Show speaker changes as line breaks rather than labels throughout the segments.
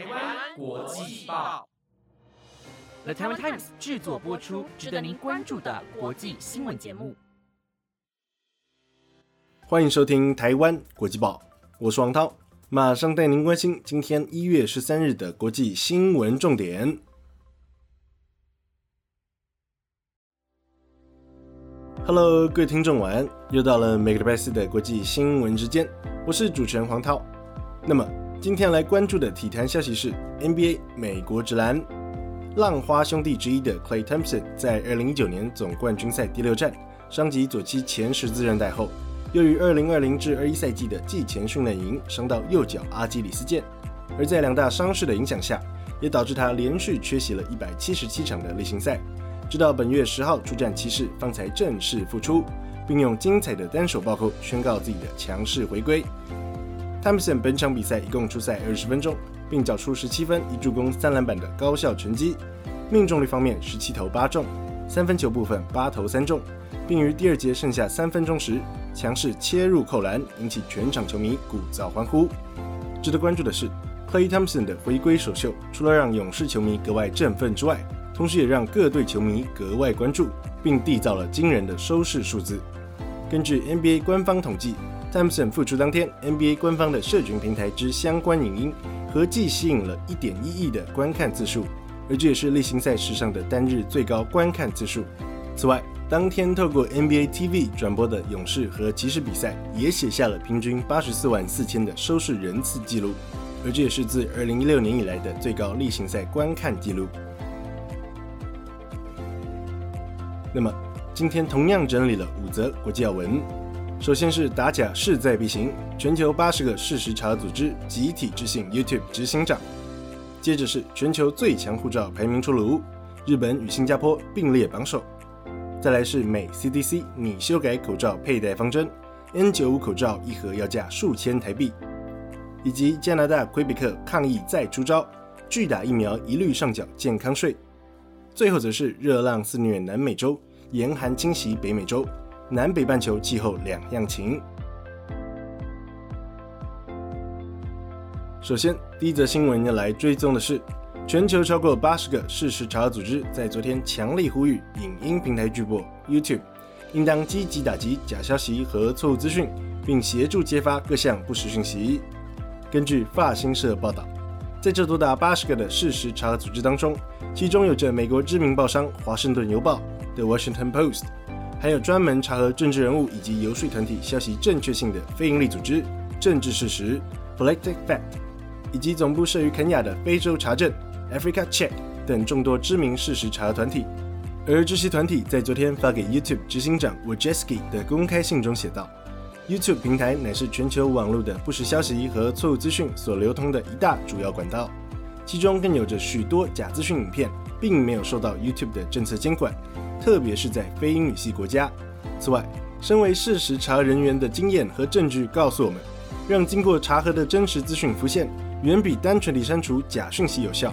台湾国际报
，The Taiwan Times 制作播出，值得您关注的国际新闻节目。
欢迎收听台湾国际报，我是王涛，马上带您关心今天一月十三日的国际新闻重点。Hello，各位听众晚安，又到了每个礼拜四的国际新闻时间，我是主持人黄涛。那么今天来关注的体坛消息是 NBA 美国职篮浪花兄弟之一的 Clay Thompson 在2019年总冠军赛第六战伤及左膝前十字韧带后，又于2020至21赛季的季前训练营伤到右脚阿基里斯腱，而在两大伤势的影响下，也导致他连续缺席了一百七十七场的例行赛。直到本月十号出战骑士，方才正式复出，并用精彩的单手暴扣宣告自己的强势回归。汤普森本场比赛一共出赛二十分钟，并缴出十七分、一助攻、三篮板的高效成绩。命中率方面，十七投八中，三分球部分八投三中，并于第二节剩下三分钟时强势切入扣篮，引起全场球迷鼓噪欢呼。值得关注的是，Clay Thompson 的回归首秀，除了让勇士球迷格外振奋之外，同时也让各队球迷格外关注，并缔造了惊人的收视数字。根据 NBA 官方统计，Thompson 复出当天，NBA 官方的社群平台之相关影音合计吸引了一点一亿的观看次数，而这也是例行赛史上的单日最高观看次数。此外，当天透过 NBA TV 转播的勇士和骑士比赛也写下了平均八十四万四千的收视人次记录，而这也是自二零一六年以来的最高例行赛观看记录。那么，今天同样整理了五则国际要闻。首先是打假势在必行，全球八十个事实查组织集体致信 YouTube 执行长。接着是全球最强护照排名出炉，日本与新加坡并列榜首。再来是美 CDC 拟修改口罩佩戴方针，N95 口罩一盒要价数千台币。以及加拿大魁北克抗议再出招，拒打疫苗一律上缴健康税。最后则是热浪肆虐南美洲，严寒侵袭北美洲，南北半球气候两样情。首先，第一则新闻要来追踪的是，全球超过八十个事实查核组织在昨天强力呼吁影音平台巨擘 YouTube 应当积极打击假消息和错误资讯，并协助揭发各项不实讯息。根据法新社报道。在这多达八十个的事实查核组织当中，其中有着美国知名报商《华盛顿邮报》的 Washington Post，还有专门查核政治人物以及游说团体消息正确性的非营利组织政治事实 （Political Fact），以及总部设于肯亚的非洲查证 （Africa Check） 等众多知名事实查核团体。而这些团体在昨天发给 YouTube 执行长 Wojcicki 的公开信中写道。YouTube 平台乃是全球网络的不实消息和错误资讯所流通的一大主要管道，其中更有着许多假资讯影片，并没有受到 YouTube 的政策监管，特别是在非英语系国家。此外，身为事实查人员的经验和证据告诉我们，让经过查核的真实资讯浮现，远比单纯地删除假讯息有效。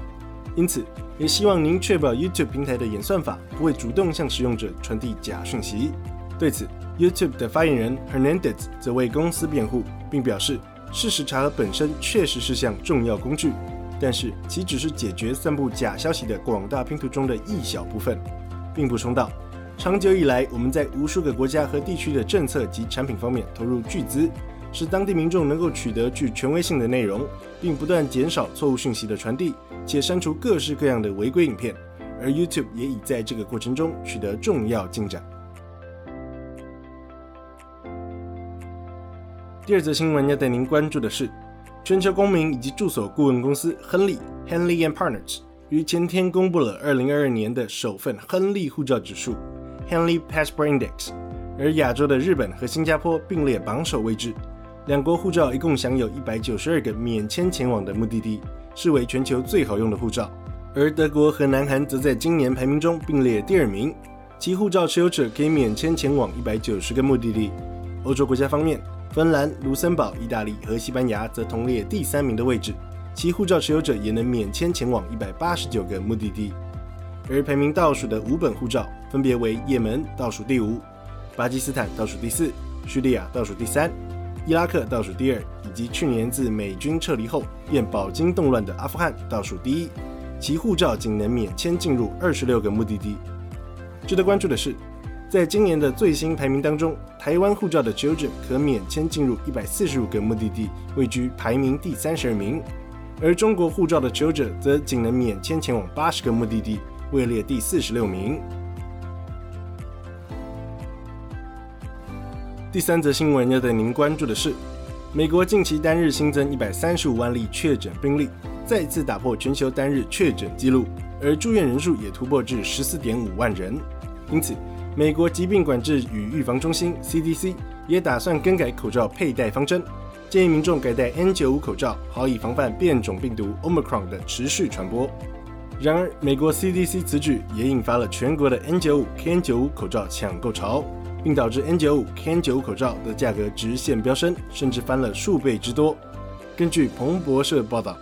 因此，也希望您确保 YouTube 平台的演算法不会主动向使用者传递假讯息。对此，YouTube 的发言人 Hernandez 则为公司辩护，并表示，事实查核本身确实是项重要工具，但是其只是解决散布假消息的广大拼图中的一小部分，并补充道：长久以来，我们在无数个国家和地区的政策及产品方面投入巨资，使当地民众能够取得具权威性的内容，并不断减少错误讯息的传递，且删除各式各样的违规影片，而 YouTube 也已在这个过程中取得重要进展。第二则新闻要带您关注的是，全球公民以及住所顾问公司亨利 （Henley and Partners） 于前天公布了2022年的首份亨利护照指数 （Henley Passport Index），而亚洲的日本和新加坡并列榜首位置。两国护照一共享有一百九十二个免签前往的目的地，视为全球最好用的护照。而德国和南韩则在今年排名中并列第二名，其护照持有者可以免签前往一百九十个目的地。欧洲国家方面。芬兰、卢森堡、意大利和西班牙则同列第三名的位置，其护照持有者也能免签前往一百八十九个目的地。而排名倒数的五本护照分别为：也门倒数第五，巴基斯坦倒数第四，叙利亚倒数第三，伊拉克倒数第二，以及去年自美军撤离后便饱经动乱的阿富汗倒数第一，其护照仅能免签进入二十六个目的地。值得关注的是，在今年的最新排名当中，台湾护照的求者可免签进入一百四十五个目的地，位居排名第三十二名；而中国护照的求者则仅能免签前往八十个目的地，位列第四十六名。第三则新闻要带您关注的是，美国近期单日新增一百三十五万例确诊病例，再次打破全球单日确诊纪录，而住院人数也突破至十四点五万人。因此，美国疾病管制与预防中心 （CDC） 也打算更改口罩佩戴方针，建议民众改戴 N95 口罩，好以防范变种病毒 Omicron 的持续传播。然而，美国 CDC 此举也引发了全国的 N95、KN95 口罩抢购潮，并导致 N95、KN95 口罩的价格直线飙升，甚至翻了数倍之多。根据彭博社报道，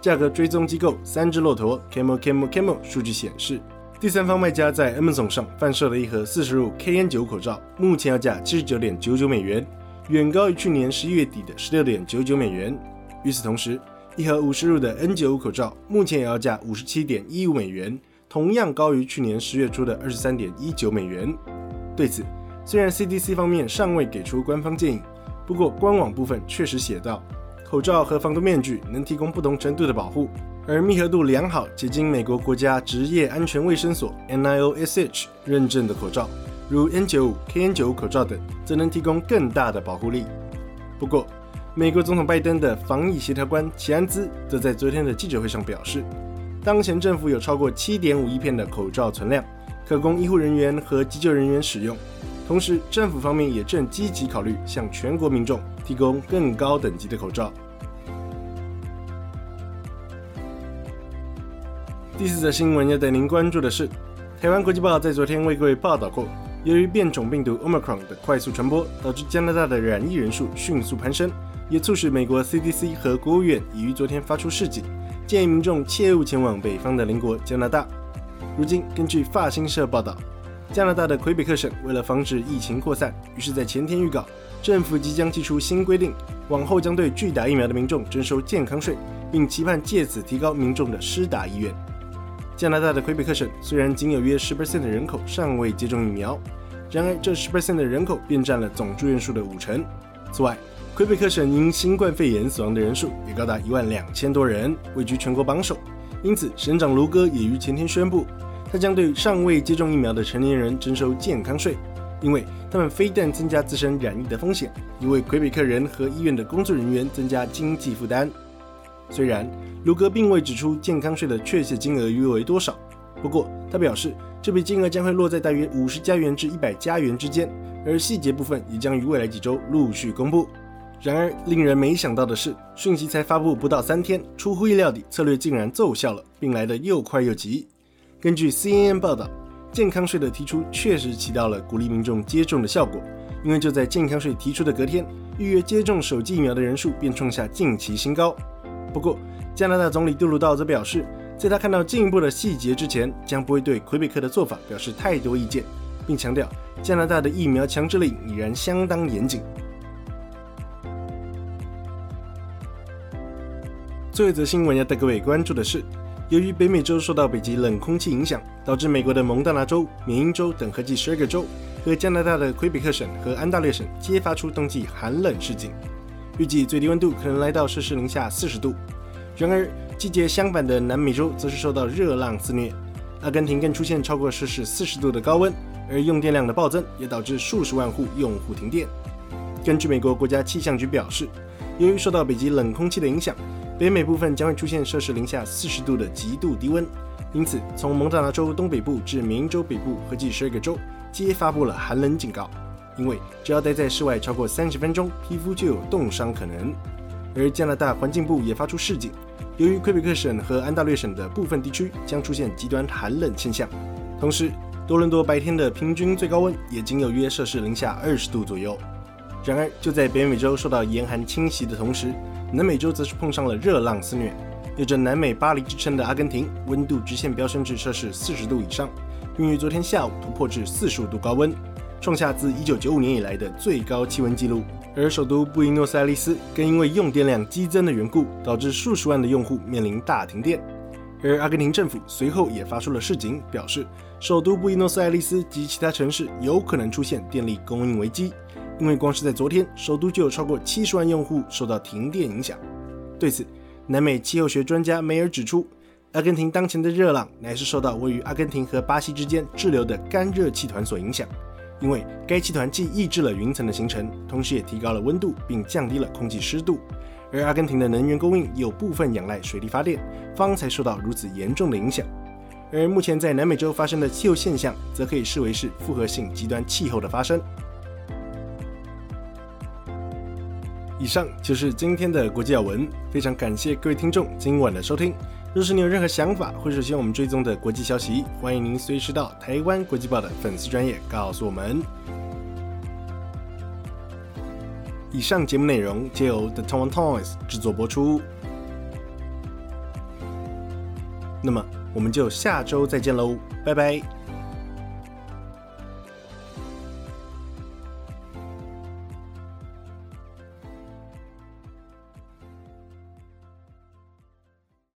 价格追踪机构三只骆驼 Camel Camel Camel 数据显示。第三方卖家在 Amazon 上贩售的一盒四十入 KN9 口罩，目前要价七十九点九九美元，远高于去年十一月底的十六点九九美元。与此同时，一盒五十入的 N95 口罩目前也要价五十七点一五美元，同样高于去年十月初的二十三点一九美元。对此，虽然 CDC 方面尚未给出官方建议，不过官网部分确实写道，口罩和防毒面具能提供不同程度的保护。而密合度良好且经美国国家职业安全卫生所 （NIOSH） 认证的口罩，如 N95、KN95 口罩等，则能提供更大的保护力。不过，美国总统拜登的防疫协调官齐安兹则在昨天的记者会上表示，当前政府有超过7.5亿片的口罩存量，可供医护人员和急救人员使用。同时，政府方面也正积极考虑向全国民众提供更高等级的口罩。第四则新闻要带您关注的是，台湾国际报在昨天为各位报道过，由于变种病毒 Omicron 的快速传播，导致加拿大的染疫人数迅速攀升，也促使美国 CDC 和国务院已于昨天发出示警，建议民众切勿前往北方的邻国加拿大。如今，根据法新社报道，加拿大的魁北克省为了防止疫情扩散，于是在前天预告，政府即将寄出新规定，往后将对拒打疫苗的民众征收健康税，并期盼借此提高民众的施打意愿。加拿大的魁北克省虽然仅有约十 percent 的人口尚未接种疫苗，然而这十 percent 的人口便占了总住院数的五成。此外，魁北克省因新冠肺炎死亡的人数也高达一万两千多人，位居全国榜首。因此，省长卢哥也于前天宣布，他将对尚未接种疫苗的成年人征收健康税，因为他们非但增加自身染疫的风险，也为魁北克人和医院的工作人员增加经济负担。虽然卢格并未指出健康税的确切金额约为多少，不过他表示这笔金额将会落在大约五十加元至一百加元之间，而细节部分也将于未来几周陆续公布。然而，令人没想到的是，讯息才发布不到三天，出乎意料地，策略竟然奏效了，并来得又快又急。根据 CNN 报道，健康税的提出确实起到了鼓励民众接种的效果，因为就在健康税提出的隔天，预约接种首剂疫苗的人数便创下近期新高。不过，加拿大总理杜鲁道则表示，在他看到进一步的细节之前，将不会对魁北克的做法表示太多意见，并强调加拿大的疫苗强制令已然相当严谨。最后一则新闻要带各位关注的是，由于北美洲受到北极冷空气影响，导致美国的蒙大拿州、缅因州等合计十二个州和加拿大的魁北克省和安大略省皆发出冬季寒冷示警。预计最低温度可能来到摄氏零下四十度。然而，季节相反的南美洲则是受到热浪肆虐，阿根廷更出现超过摄氏四十度的高温，而用电量的暴增也导致数十万户用户停电。根据美国国家气象局表示，由于受到北极冷空气的影响，北美部分将会出现摄氏零下四十度的极度低温，因此从蒙大拿州东北部至明州北部合计十二个州皆发布了寒冷警告。因为只要待在室外超过三十分钟，皮肤就有冻伤可能。而加拿大环境部也发出示警，由于魁北克省和安大略省的部分地区将出现极端寒冷现象，同时多伦多白天的平均最高温也仅有约摄氏零下二十度左右。然而，就在北美洲受到严寒侵袭的同时，南美洲则是碰上了热浪肆虐。有着“南美巴黎”之称的阿根廷，温度直线飙升至摄氏四十度以上，并于昨天下午突破至四十五度高温。创下自1995年以来的最高气温纪录。而首都布宜诺斯艾利斯更因为用电量激增的缘故，导致数十万的用户面临大停电。而阿根廷政府随后也发出了示警，表示首都布宜诺斯艾利斯及其他城市有可能出现电力供应危机，因为光是在昨天，首都就有超过七十万用户受到停电影响。对此，南美气候学专家梅尔指出，阿根廷当前的热浪乃是受到位于阿根廷和巴西之间滞留的干热气团所影响。因为该气团既抑制了云层的形成，同时也提高了温度，并降低了空气湿度。而阿根廷的能源供应有部分仰赖水力发电，方才受到如此严重的影响。而目前在南美洲发生的气候现象，则可以视为是复合性极端气候的发生。以上就是今天的国际要闻，非常感谢各位听众今晚的收听。若是你有任何想法，或是希望我们追踪的国际消息，欢迎您随时到台湾国际报的粉丝专业告诉我们。以上节目内容皆由 The Taiwan Toys 制作播出。那么，我们就下周再见喽，拜拜。